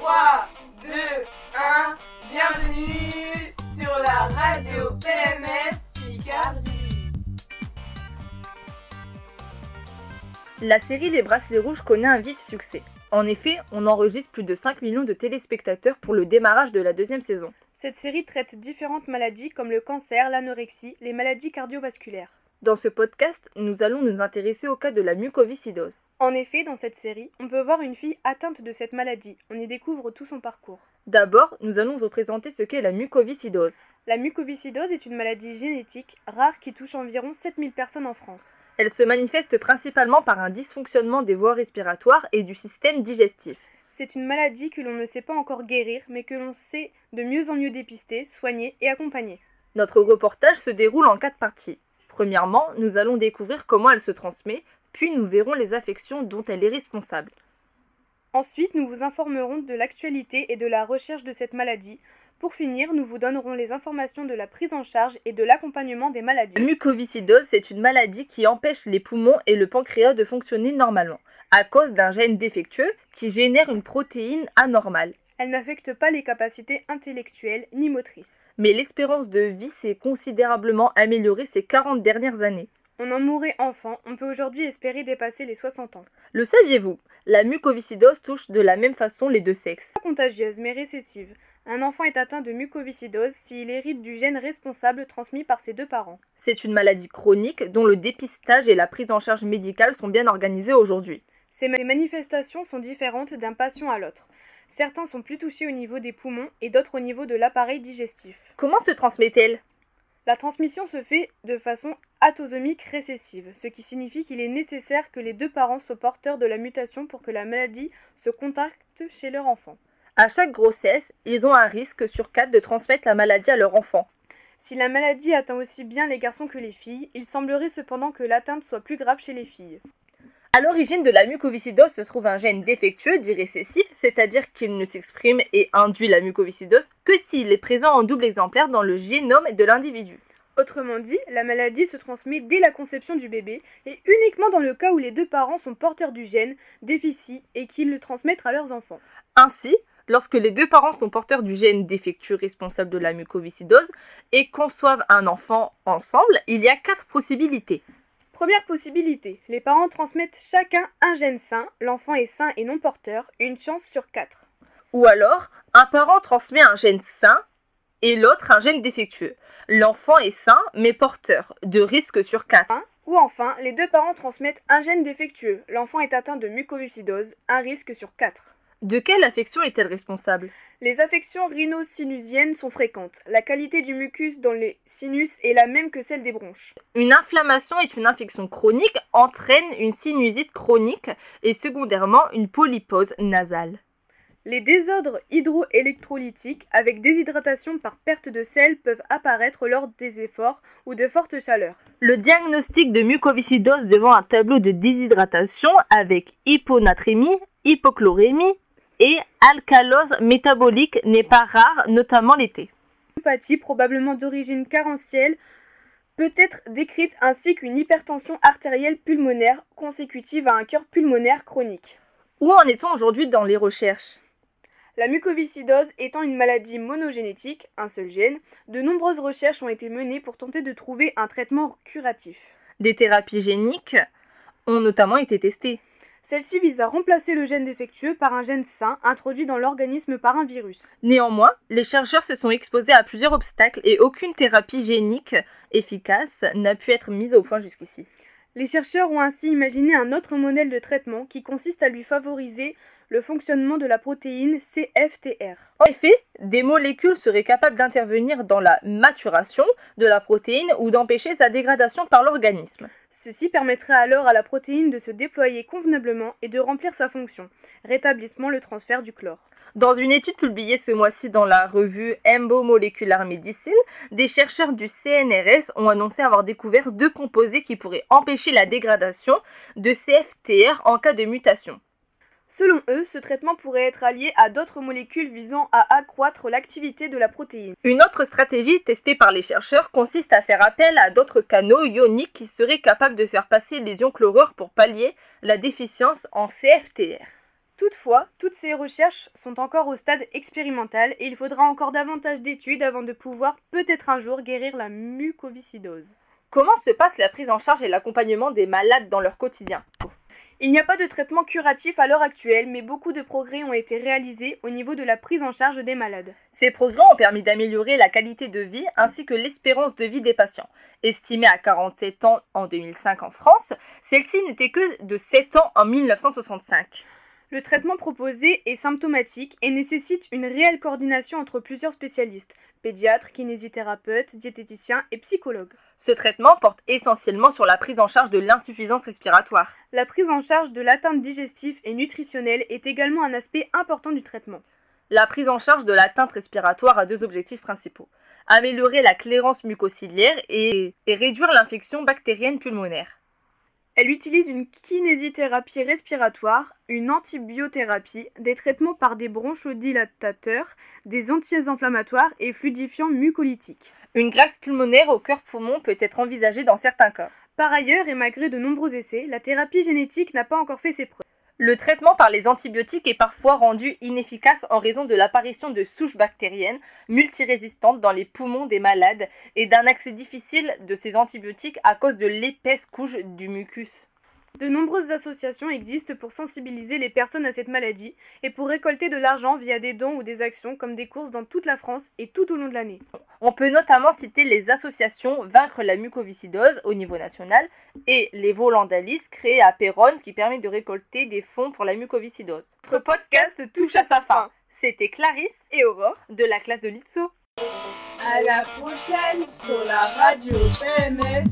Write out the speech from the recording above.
3, 2, 1, bienvenue sur la radio PMF Picardie. La série Les Bracelets Rouges connaît un vif succès. En effet, on enregistre plus de 5 millions de téléspectateurs pour le démarrage de la deuxième saison. Cette série traite différentes maladies comme le cancer, l'anorexie, les maladies cardiovasculaires. Dans ce podcast, nous allons nous intéresser au cas de la mucoviscidose. En effet, dans cette série, on peut voir une fille atteinte de cette maladie. On y découvre tout son parcours. D'abord, nous allons vous présenter ce qu'est la mucoviscidose. La mucoviscidose est une maladie génétique rare qui touche environ 7000 personnes en France. Elle se manifeste principalement par un dysfonctionnement des voies respiratoires et du système digestif. C'est une maladie que l'on ne sait pas encore guérir, mais que l'on sait de mieux en mieux dépister, soigner et accompagner. Notre reportage se déroule en quatre parties. Premièrement, nous allons découvrir comment elle se transmet, puis nous verrons les affections dont elle est responsable. Ensuite, nous vous informerons de l'actualité et de la recherche de cette maladie. Pour finir, nous vous donnerons les informations de la prise en charge et de l'accompagnement des La maladies. mucoviscidose, c'est une maladie qui empêche les poumons et le pancréas de fonctionner normalement, à cause d'un gène défectueux qui génère une protéine anormale. Elle n'affecte pas les capacités intellectuelles ni motrices. Mais l'espérance de vie s'est considérablement améliorée ces 40 dernières années. On en mourait enfant, on peut aujourd'hui espérer dépasser les 60 ans. Le saviez-vous? La mucoviscidose touche de la même façon les deux sexes. Pas contagieuse mais récessive. Un enfant est atteint de mucoviscidose s'il hérite du gène responsable transmis par ses deux parents. C'est une maladie chronique dont le dépistage et la prise en charge médicale sont bien organisés aujourd'hui. Ces ma- manifestations sont différentes d'un patient à l'autre. Certains sont plus touchés au niveau des poumons et d'autres au niveau de l'appareil digestif. Comment se transmet-elle? La transmission se fait de façon autosomique récessive, ce qui signifie qu'il est nécessaire que les deux parents soient porteurs de la mutation pour que la maladie se contacte chez leur enfant. À chaque grossesse, ils ont un risque sur 4 de transmettre la maladie à leur enfant. Si la maladie atteint aussi bien les garçons que les filles, il semblerait cependant que l'atteinte soit plus grave chez les filles. À l'origine de la mucoviscidose se trouve un gène défectueux dit récessif, c'est-à-dire qu'il ne s'exprime et induit la mucoviscidose que s'il est présent en double exemplaire dans le génome de l'individu. Autrement dit, la maladie se transmet dès la conception du bébé et uniquement dans le cas où les deux parents sont porteurs du gène déficit et qu'ils le transmettent à leurs enfants. Ainsi, lorsque les deux parents sont porteurs du gène défectueux responsable de la mucoviscidose et conçoivent un enfant ensemble, il y a quatre possibilités. Première possibilité, les parents transmettent chacun un gène sain, l'enfant est sain et non porteur, une chance sur quatre. Ou alors, un parent transmet un gène sain et l'autre un gène défectueux. L'enfant est sain mais porteur, de risque sur 4. Ou enfin, les deux parents transmettent un gène défectueux, l'enfant est atteint de mucoviscidose, un risque sur quatre. De quelle affection est-elle responsable? Les affections rhinosinusiennes sont fréquentes. La qualité du mucus dans les sinus est la même que celle des bronches. Une inflammation est une infection chronique, entraîne une sinusite chronique et secondairement une polypose nasale. Les désordres hydroélectrolytiques avec déshydratation par perte de sel peuvent apparaître lors des efforts ou de fortes chaleurs. Le diagnostic de mucoviscidose devant un tableau de déshydratation avec hyponatrémie, hypochlorémie et alcalose métabolique n'est pas rare, notamment l'été. L'hypopathie, probablement d'origine carentielle, peut être décrite ainsi qu'une hypertension artérielle pulmonaire consécutive à un cœur pulmonaire chronique. Où en est-on aujourd'hui dans les recherches? La mucoviscidose étant une maladie monogénétique, un seul gène, de nombreuses recherches ont été menées pour tenter de trouver un traitement curatif. Des thérapies géniques ont notamment été testées. Celle-ci vise à remplacer le gène défectueux par un gène sain introduit dans l'organisme par un virus. Néanmoins, les chercheurs se sont exposés à plusieurs obstacles et aucune thérapie génique efficace n'a pu être mise au point jusqu'ici. Les chercheurs ont ainsi imaginé un autre modèle de traitement qui consiste à lui favoriser le fonctionnement de la protéine CFTR. En effet, des molécules seraient capables d'intervenir dans la maturation de la protéine ou d'empêcher sa dégradation par l'organisme. Ceci permettrait alors à la protéine de se déployer convenablement et de remplir sa fonction, rétablissement le transfert du chlore. Dans une étude publiée ce mois-ci dans la revue Embo Molecular Medicine, des chercheurs du CNRS ont annoncé avoir découvert deux composés qui pourraient empêcher la dégradation de CFTR en cas de mutation. Selon eux, ce traitement pourrait être allié à d'autres molécules visant à accroître l'activité de la protéine. Une autre stratégie testée par les chercheurs consiste à faire appel à d'autres canaux ioniques qui seraient capables de faire passer les ions chlorures pour pallier la déficience en CFTR. Toutefois, toutes ces recherches sont encore au stade expérimental et il faudra encore davantage d'études avant de pouvoir peut-être un jour guérir la mucoviscidose. Comment se passe la prise en charge et l'accompagnement des malades dans leur quotidien? Il n'y a pas de traitement curatif à l'heure actuelle, mais beaucoup de progrès ont été réalisés au niveau de la prise en charge des malades. Ces progrès ont permis d'améliorer la qualité de vie ainsi que l'espérance de vie des patients. Estimée à 47 ans en 2005 en France, celle-ci n'était que de 7 ans en 1965. Le traitement proposé est symptomatique et nécessite une réelle coordination entre plusieurs spécialistes, pédiatres, kinésithérapeutes, diététiciens et psychologues. Ce traitement porte essentiellement sur la prise en charge de l'insuffisance respiratoire. La prise en charge de l'atteinte digestive et nutritionnelle est également un aspect important du traitement. La prise en charge de l'atteinte respiratoire a deux objectifs principaux. Améliorer la clairance mucociliaire et, et réduire l'infection bactérienne pulmonaire. Elle utilise une kinésithérapie respiratoire, une antibiothérapie, des traitements par des bronchodilatateurs, des anti-inflammatoires et fluidifiants mucolytiques. Une greffe pulmonaire au cœur-poumon peut être envisagée dans certains cas. Par ailleurs, et malgré de nombreux essais, la thérapie génétique n'a pas encore fait ses preuves. Le traitement par les antibiotiques est parfois rendu inefficace en raison de l'apparition de souches bactériennes multirésistantes dans les poumons des malades et d'un accès difficile de ces antibiotiques à cause de l'épaisse couche du mucus. De nombreuses associations existent pour sensibiliser les personnes à cette maladie et pour récolter de l'argent via des dons ou des actions comme des courses dans toute la France et tout au long de l'année. On peut notamment citer les associations Vaincre la mucoviscidose au niveau national et les Volandalis créés à Péronne qui permet de récolter des fonds pour la mucoviscidose. Notre podcast touche à sa fin. C'était Clarisse Et Aurore de la classe de l'ITSO. À la prochaine sur la radio PMF.